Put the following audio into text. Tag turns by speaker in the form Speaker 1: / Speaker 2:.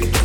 Speaker 1: you.